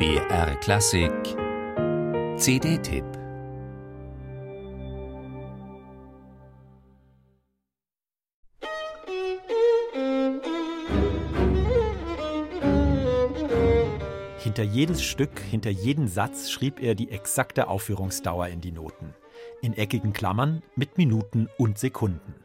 BR Klassik CD-Tipp Hinter jedes Stück, hinter jeden Satz schrieb er die exakte Aufführungsdauer in die Noten. In eckigen Klammern mit Minuten und Sekunden.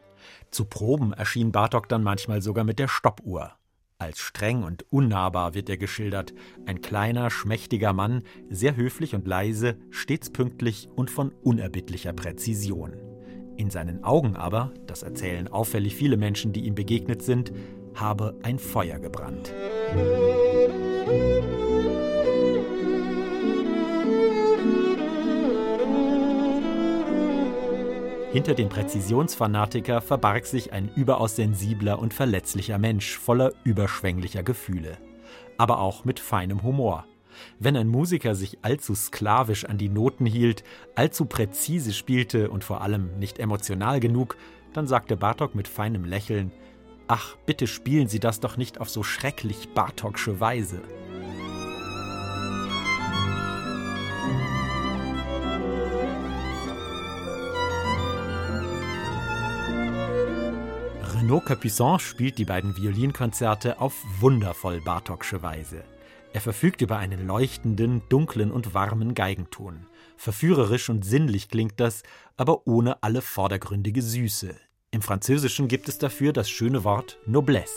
Zu Proben erschien Bartok dann manchmal sogar mit der Stoppuhr. Als streng und unnahbar wird er geschildert, ein kleiner, schmächtiger Mann, sehr höflich und leise, stets pünktlich und von unerbittlicher Präzision. In seinen Augen aber, das erzählen auffällig viele Menschen, die ihm begegnet sind, habe ein Feuer gebrannt. Hinter dem Präzisionsfanatiker verbarg sich ein überaus sensibler und verletzlicher Mensch voller überschwänglicher Gefühle. Aber auch mit feinem Humor. Wenn ein Musiker sich allzu sklavisch an die Noten hielt, allzu präzise spielte und vor allem nicht emotional genug, dann sagte Bartok mit feinem Lächeln: Ach, bitte spielen Sie das doch nicht auf so schrecklich Bartoksche Weise. Renaud Capuçon spielt die beiden Violinkonzerte auf wundervoll Bartoksche Weise. Er verfügt über einen leuchtenden, dunklen und warmen Geigenton. Verführerisch und sinnlich klingt das, aber ohne alle vordergründige Süße. Im Französischen gibt es dafür das schöne Wort Noblesse.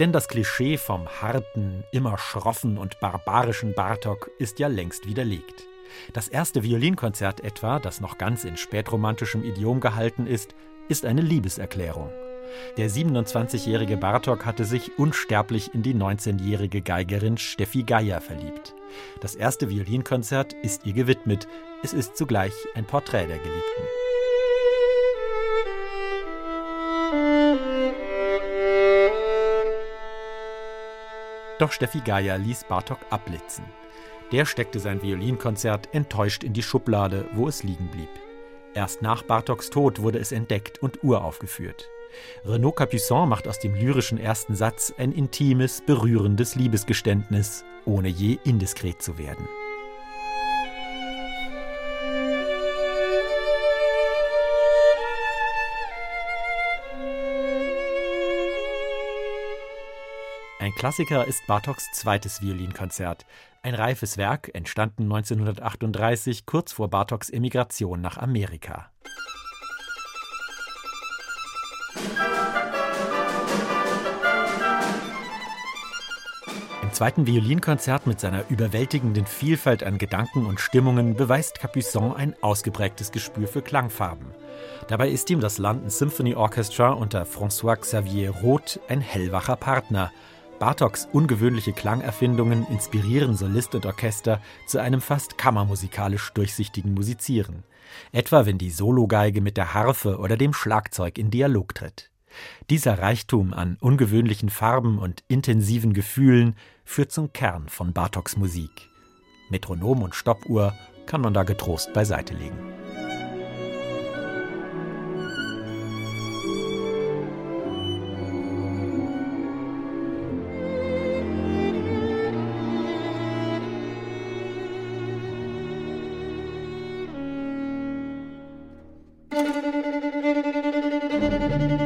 Denn das Klischee vom harten, immer schroffen und barbarischen Bartok ist ja längst widerlegt. Das erste Violinkonzert etwa, das noch ganz in spätromantischem Idiom gehalten ist, ist eine Liebeserklärung. Der 27-jährige Bartok hatte sich unsterblich in die 19-jährige Geigerin Steffi Geier verliebt. Das erste Violinkonzert ist ihr gewidmet. Es ist zugleich ein Porträt der Geliebten. Doch Steffi Geier ließ Bartok abblitzen. Der steckte sein Violinkonzert enttäuscht in die Schublade, wo es liegen blieb. Erst nach Bartoks Tod wurde es entdeckt und uraufgeführt. Renaud Capuçon macht aus dem lyrischen ersten Satz ein intimes, berührendes Liebesgeständnis, ohne je indiskret zu werden. Ein Klassiker ist Bartoks zweites Violinkonzert, ein reifes Werk, entstanden 1938 kurz vor Bartoks Emigration nach Amerika. Zweiten Violinkonzert mit seiner überwältigenden Vielfalt an Gedanken und Stimmungen beweist Capuçon ein ausgeprägtes Gespür für Klangfarben. Dabei ist ihm das London Symphony Orchestra unter François Xavier Roth ein hellwacher Partner. Bartoks ungewöhnliche Klangerfindungen inspirieren Solist und Orchester zu einem fast kammermusikalisch durchsichtigen Musizieren. Etwa wenn die Sologeige mit der Harfe oder dem Schlagzeug in Dialog tritt. Dieser Reichtum an ungewöhnlichen Farben und intensiven Gefühlen führt zum Kern von Bartoks Musik. Metronom und Stoppuhr kann man da getrost beiseite legen. Thank